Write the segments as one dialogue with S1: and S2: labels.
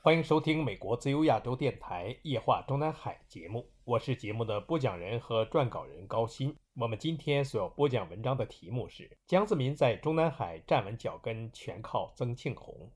S1: 欢迎收听美国自由亚洲电台《夜话中南海》节目，我是节目的播讲人和撰稿人高鑫。我们今天所要播讲文章的题目是“江泽民在中南海站稳脚跟，全靠曾庆红”。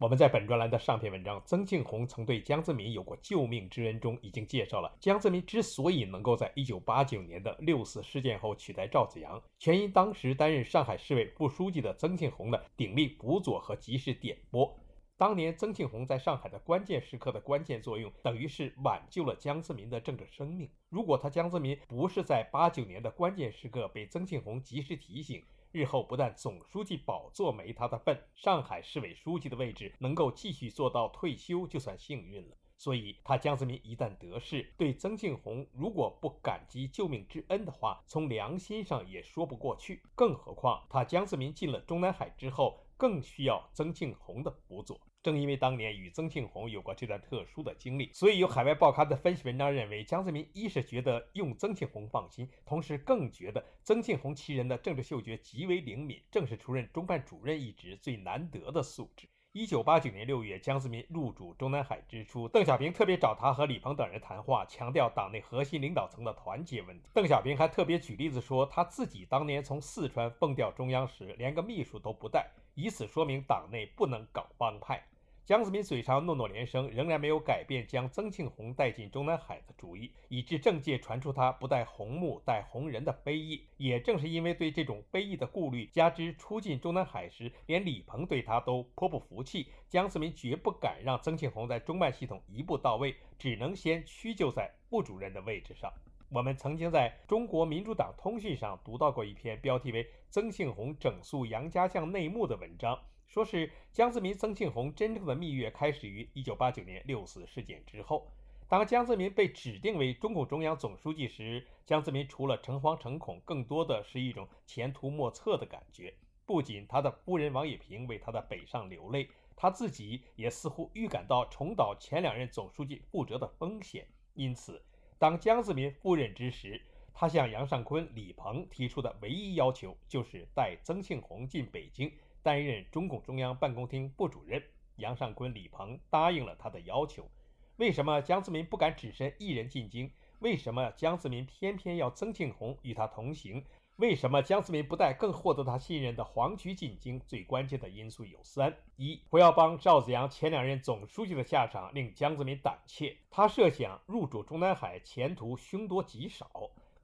S1: 我们在本专栏的上篇文章《曾庆红曾对江泽民有过救命之恩》中，已经介绍了江泽民之所以能够在1989年的六四事件后取代赵紫阳，全因当时担任上海市委副书记的曾庆红的鼎力辅佐和及时点拨。当年曾庆红在上海的关键时刻的关键作用，等于是挽救了江泽民的政治生命。如果他江泽民不是在八九年的关键时刻被曾庆红及时提醒，日后不但总书记宝座没他的份，上海市委书记的位置能够继续做到退休就算幸运了。所以，他江泽民一旦得势，对曾庆红如果不感激救命之恩的话，从良心上也说不过去。更何况，他江泽民进了中南海之后，更需要曾庆红的辅佐。正因为当年与曾庆红有过这段特殊的经历，所以有海外报刊的分析文章认为，江泽民一是觉得用曾庆红放心，同时更觉得曾庆红其人的政治嗅觉极为灵敏，正是出任中办主任一职最难得的素质。一九八九年六月，江泽民入主中南海之初，邓小平特别找他和李鹏等人谈话，强调党内核心领导层的团结问题。邓小平还特别举例子说，他自己当年从四川奉调中央时，连个秘书都不带，以此说明党内不能搞帮派。江泽民嘴上诺诺连声，仍然没有改变将曾庆红带进中南海的主意，以致政界传出他不带红木带红人的非议。也正是因为对这种非议的顾虑，加之出进中南海时连李鹏对他都颇不服气，江泽民绝不敢让曾庆红在中办系统一步到位，只能先屈就在副主任的位置上。我们曾经在中国民主党通讯上读到过一篇标题为《曾庆红整肃杨家将内幕》的文章。说是江泽民、曾庆红真正的蜜月开始于1989年六四事件之后。当江泽民被指定为中共中央总书记时，江泽民除了诚惶诚恐，更多的是一种前途莫测的感觉。不仅他的夫人王冶平为他的北上流泪，他自己也似乎预感到重蹈前两任总书记覆辙的风险。因此，当江泽民赴任之时，他向杨尚昆、李鹏提出的唯一要求就是带曾庆红进北京。担任中共中央办公厅副主任，杨尚昆、李鹏答应了他的要求。为什么江泽民不敢只身一人进京？为什么江泽民偏偏要曾庆红与他同行？为什么江泽民不带更获得他信任的黄菊进京？最关键的因素有三：一、不要帮赵紫阳前两任总书记的下场令江泽民胆怯，他设想入主中南海前途凶多吉少，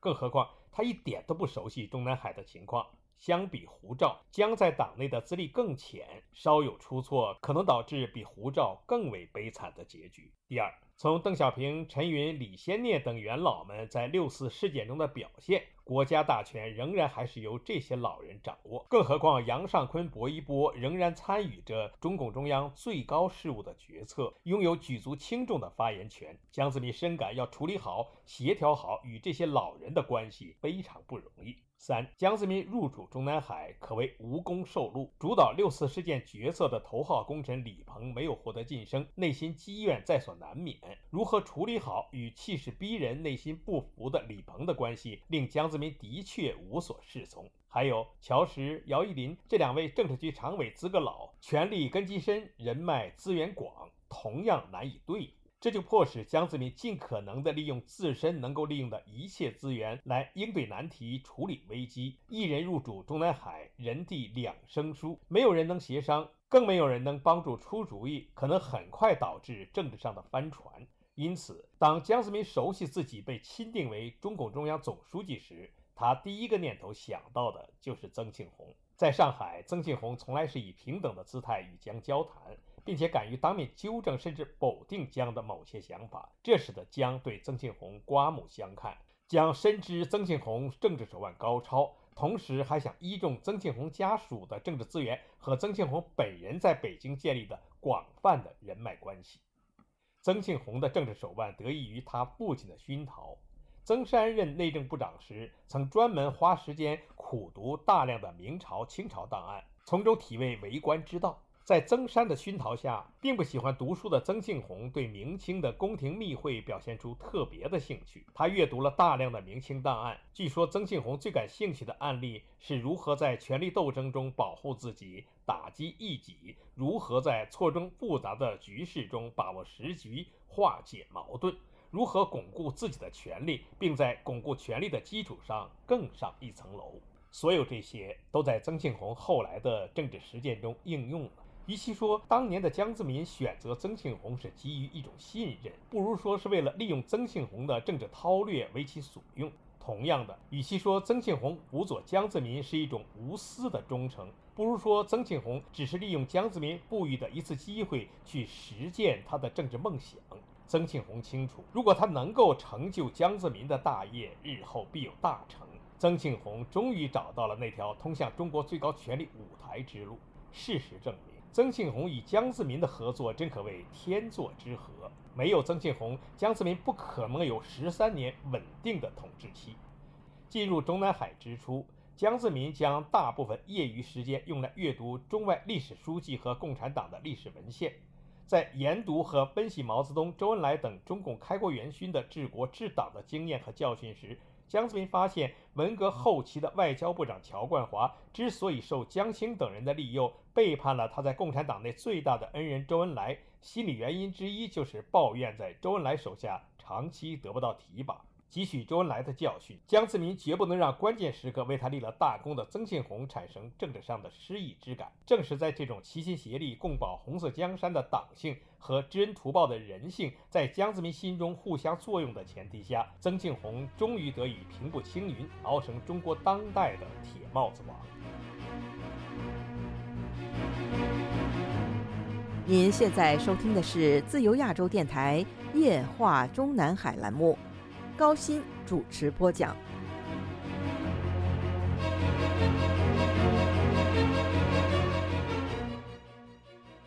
S1: 更何况他一点都不熟悉中南海的情况。相比胡照，江在党内的资历更浅，稍有出错，可能导致比胡照更为悲惨的结局。第二，从邓小平、陈云、李先念等元老们在六四事件中的表现。国家大权仍然还是由这些老人掌握，更何况杨尚昆、薄一波仍然参与着中共中央最高事务的决策，拥有举足轻重的发言权。江泽民深感要处理好、协调好与这些老人的关系非常不容易。三，江泽民入主中南海可谓无功受禄，主导六四事件决策的头号功臣李鹏没有获得晋升，内心积怨在所难免。如何处理好与气势逼人、内心不服的李鹏的关系，令江泽。民的确无所适从，还有乔石、姚依林这两位政治局常委资格老，权力根基深，人脉资源广，同样难以对付。这就迫使江泽民尽可能地利用自身能够利用的一切资源来应对难题、处理危机。一人入主中南海，人地两生疏，没有人能协商，更没有人能帮助出主意，可能很快导致政治上的翻船。因此，当江泽民熟悉自己被钦定为中共中央总书记时，他第一个念头想到的就是曾庆红。在上海，曾庆红从来是以平等的姿态与江交谈，并且敢于当面纠正甚至否定江的某些想法，这使得江对曾庆红刮目相看。江深知曾庆红政治手腕高超，同时还想依重曾庆红家属的政治资源和曾庆红本人在北京建立的广泛的人脉关系。曾庆红的政治手腕得益于他父亲的熏陶。曾山任内政部长时，曾专门花时间苦读大量的明朝、清朝档案，从中体味为官之道。在曾山的熏陶下，并不喜欢读书的曾庆红对明清的宫廷密会表现出特别的兴趣。他阅读了大量的明清档案。据说，曾庆红最感兴趣的案例是如何在权力斗争中保护自己、打击异己；如何在错综复杂的局势中把握时局、化解矛盾；如何巩固自己的权利，并在巩固权力的基础上更上一层楼。所有这些都在曾庆红后来的政治实践中应用了。与其说当年的江泽民选择曾庆红是基于一种信任，不如说是为了利用曾庆红的政治韬略为其所用。同样的，与其说曾庆红辅佐江泽民是一种无私的忠诚，不如说曾庆红只是利用江泽民赋予的一次机会去实践他的政治梦想。曾庆红清楚，如果他能够成就江泽民的大业，日后必有大成。曾庆红终于找到了那条通向中国最高权力舞台之路。事实证明。曾庆红与江泽民的合作真可谓天作之合，没有曾庆红，江泽民不可能有十三年稳定的统治期。进入中南海之初，江泽民将大部分业余时间用来阅读中外历史书籍和共产党的历史文献，在研读和分析毛泽东、周恩来等中共开国元勋的治国治党的经验和教训时。江泽民发现，文革后期的外交部长乔冠华之所以受江青等人的利诱，背叛了他在共产党内最大的恩人周恩来，心理原因之一就是抱怨在周恩来手下长期得不到提拔。汲取周恩来的教训，江泽民绝不能让关键时刻为他立了大功的曾庆红产生政治上的失意之感。正是在这种齐心协力共保红色江山的党性和知恩图报的人性在江泽民心中互相作用的前提下，曾庆红终于得以平步青云，熬成中国当代的铁帽子王。
S2: 您现在收听的是自由亚洲电台夜话中南海栏目。高鑫主持播讲。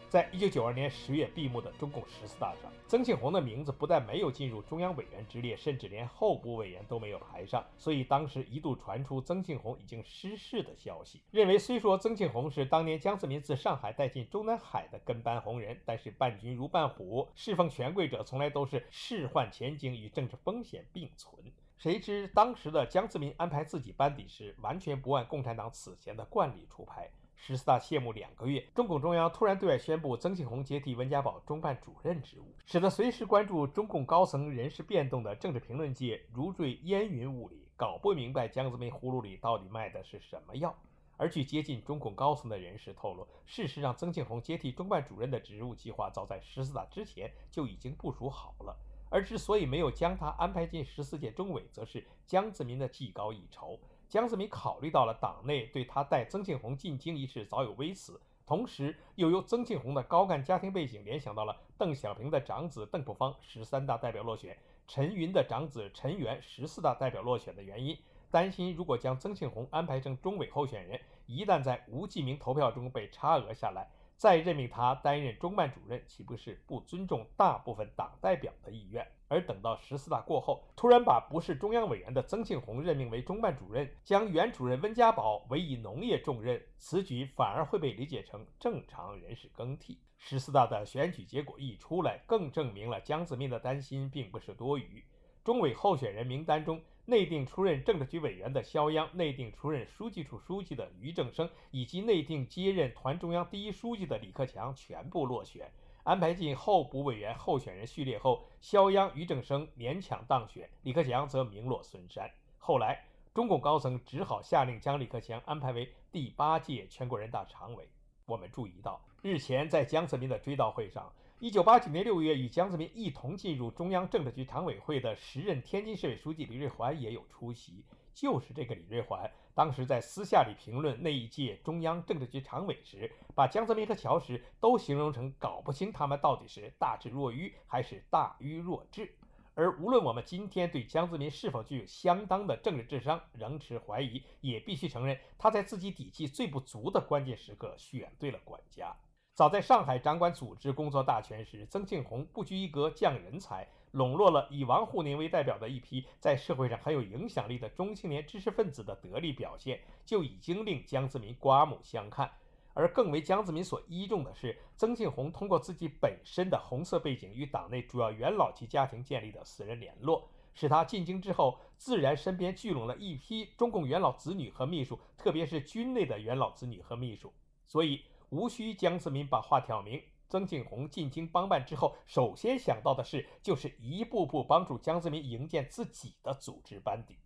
S1: 在一九九二年十月闭幕的中共十四大上，曾庆红的名字不但没有进入中央委员之列，甚至连候补委员都没有排上。所以当时一度传出曾庆红已经失势的消息，认为虽说曾庆红是当年江泽民自上海带进中南海的跟班红人，但是伴君如伴虎，侍奉权贵者从来都是事换前景与政治风险并存。谁知当时的江泽民安排自己班底时，完全不按共产党此前的惯例出牌。十四大谢幕两个月，中共中央突然对外宣布曾庆红接替温家宝中办主任职务，使得随时关注中共高层人事变动的政治评论界如坠烟云雾里，搞不明白江泽民葫芦里到底卖的是什么药。而据接近中共高层的人士透露，事实上曾庆红接替中办主任的职务计划早在十四大之前就已经部署好了，而之所以没有将他安排进十四届中委，则是江泽民的技高一筹。江泽民考虑到了党内对他带曾庆红进京一事早有微词，同时又由曾庆红的高干家庭背景联想到了邓小平的长子邓朴方十三大代表落选，陈云的长子陈元十四大代表落选的原因，担心如果将曾庆红安排成中委候选人，一旦在无记名投票中被差额下来，再任命他担任中办主任，岂不是不尊重大部分党代表的意愿？而等到十四大过后，突然把不是中央委员的曾庆红任命为中办主任，将原主任温家宝委以农业重任，此举反而会被理解成正常人事更替。十四大的选举结果一出来，更证明了江泽民的担心并不是多余。中委候选人名单中，内定出任政治局委员的肖央，内定出任书记处书记的俞正声，以及内定接任团中央第一书记的李克强全部落选。安排进候补委员候选人序列后，肖央、俞正声勉强当选，李克强则名落孙山。后来，中共高层只好下令将李克强安排为第八届全国人大常委。我们注意到，日前在江泽民的追悼会上，1989年6月与江泽民一同进入中央政治局常委会的时任天津市委书记李瑞环也有出席。就是这个李瑞环，当时在私下里评论那一届中央政治局常委时，把江泽民和乔石都形容成搞不清他们到底是大智若愚还是大愚若智。而无论我们今天对江泽民是否具有相当的政治智商仍持怀疑，也必须承认他在自己底气最不足的关键时刻选对了管家。早在上海掌管组织工作大权时，曾庆红不拘一格降人才，笼络了以王沪宁为代表的一批在社会上很有影响力的中青年知识分子的得力表现，就已经令江泽民刮目相看。而更为江泽民所倚重的是，曾庆红通过自己本身的红色背景与党内主要元老级家庭建立的私人联络，使他进京之后自然身边聚拢了一批中共元老子女和秘书，特别是军内的元老子女和秘书。所以，无需江泽民把话挑明，曾庆红进京帮办之后，首先想到的事就是一步步帮助江泽民营建自己的组织班底。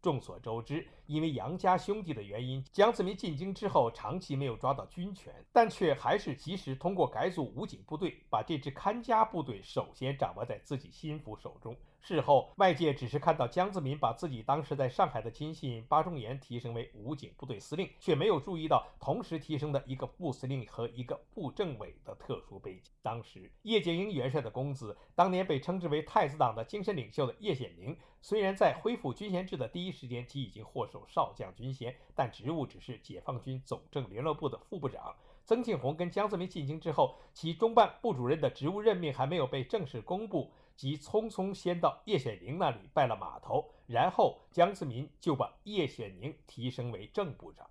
S1: 众所周知，因为杨家兄弟的原因，江泽民进京之后长期没有抓到军权，但却还是及时通过改组武警部队，把这支看家部队首先掌握在自己心腹手中。事后，外界只是看到江泽民把自己当时在上海的亲信巴仲延提升为武警部队司令，却没有注意到同时提升的一个副司令和一个部政委的特殊背景。当时，叶剑英元帅的公子，当年被称之为太子党的精神领袖的叶显明，虽然在恢复军衔制的第一时间即已经获授少将军衔，但职务只是解放军总政联络部的副部长。曾庆红跟江泽民进京之后，其中办部主任的职务任命还没有被正式公布。即匆匆先到叶选宁那里拜了码头，然后江泽民就把叶选宁提升为正部长。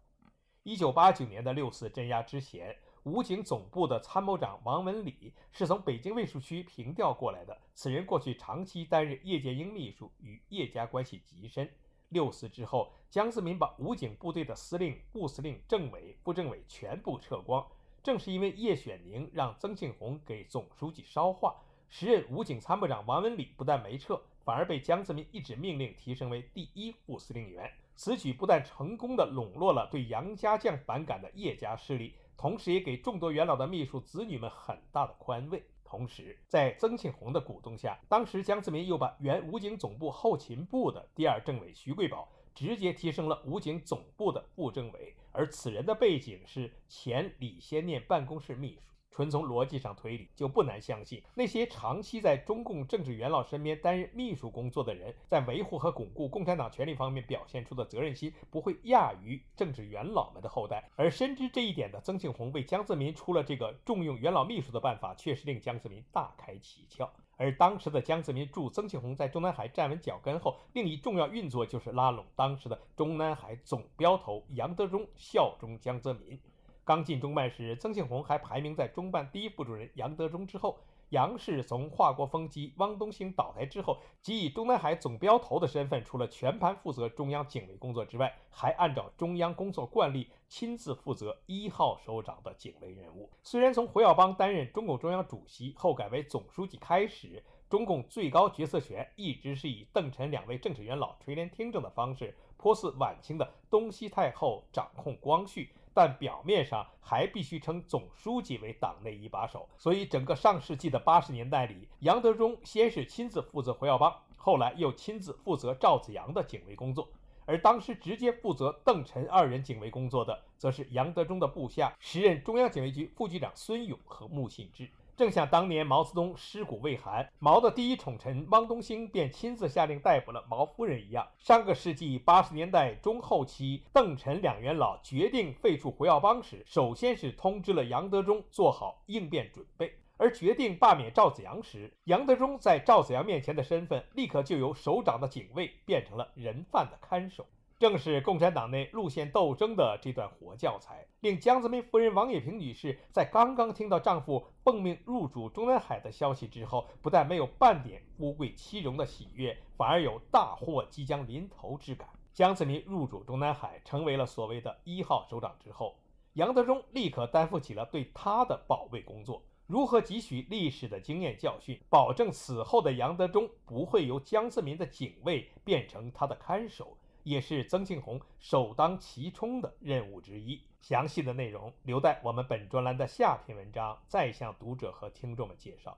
S1: 一九八九年的六四镇压之前，武警总部的参谋长王文礼是从北京卫戍区平调过来的。此人过去长期担任叶剑英秘书，与叶家关系极深。六四之后，江泽民把武警部队的司令、部司令、政委、副政委全部撤光。正是因为叶选宁让曾庆红给总书记捎话。时任武警参谋长王文礼不但没撤，反而被江泽民一纸命令提升为第一副司令员。此举不但成功的笼络了对杨家将反感的叶家势力，同时也给众多元老的秘书子女们很大的宽慰。同时，在曾庆红的鼓动下，当时江泽民又把原武警总部后勤部的第二政委徐贵宝直接提升了武警总部的副政委，而此人的背景是前李先念办公室秘书。纯从逻辑上推理，就不难相信，那些长期在中共政治元老身边担任秘书工作的人，在维护和巩固共产党权力方面表现出的责任心，不会亚于政治元老们的后代。而深知这一点的曾庆红为江泽民出了这个重用元老秘书的办法，确实令江泽民大开奇窍。而当时的江泽民助曾庆红在中南海站稳脚跟后，另一重要运作就是拉拢当时的中南海总镖头杨德忠效忠江泽民。刚进中办时，曾庆红还排名在中办第一副主任杨德忠之后。杨氏从华国锋及汪东兴倒台之后，即以中南海总镖头的身份，除了全盘负责中央警卫工作之外，还按照中央工作惯例，亲自负责一号首长的警卫任务。虽然从胡耀邦担任中共中央主席后改为总书记开始，中共最高决策权一直是以邓陈两位政治元老垂帘听政的方式，颇似晚清的东西太后掌控光绪。但表面上还必须称总书记为党内一把手，所以整个上世纪的八十年代里，杨德忠先是亲自负责胡耀邦，后来又亲自负责赵子阳的警卫工作，而当时直接负责邓陈二人警卫工作的，则是杨德忠的部下，时任中央警卫局副局长孙勇和穆信之。正像当年毛泽东尸骨未寒，毛的第一宠臣汪东兴便亲自下令逮捕了毛夫人一样。上个世纪八十年代中后期，邓陈两元老决定废除胡耀邦时，首先是通知了杨德忠做好应变准备；而决定罢免赵子阳时，杨德忠在赵子阳面前的身份，立刻就由首长的警卫变成了人犯的看守。正是共产党内路线斗争的这段活教材，令江泽民夫人王冶萍女士在刚刚听到丈夫奉命入主中南海的消息之后，不但没有半点富贵妻荣的喜悦，反而有大祸即将临头之感。江泽民入主中南海，成为了所谓的一号首长之后，杨德忠立刻担负起了对他的保卫工作。如何汲取历史的经验教训，保证此后的杨德忠不会由江泽民的警卫变成他的看守？也是曾庆红首当其冲的任务之一。详细的内容留待我们本专栏的下篇文章再向读者和听众们介绍。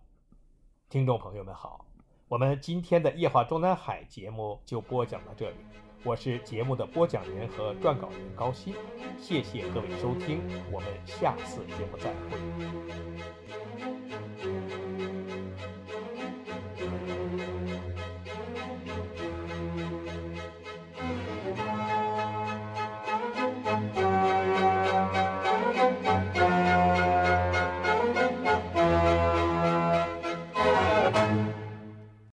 S1: 听众朋友们好，我们今天的夜话中南海节目就播讲到这里。我是节目的播讲人和撰稿人高鑫，谢谢各位收听，我们下次节目再会。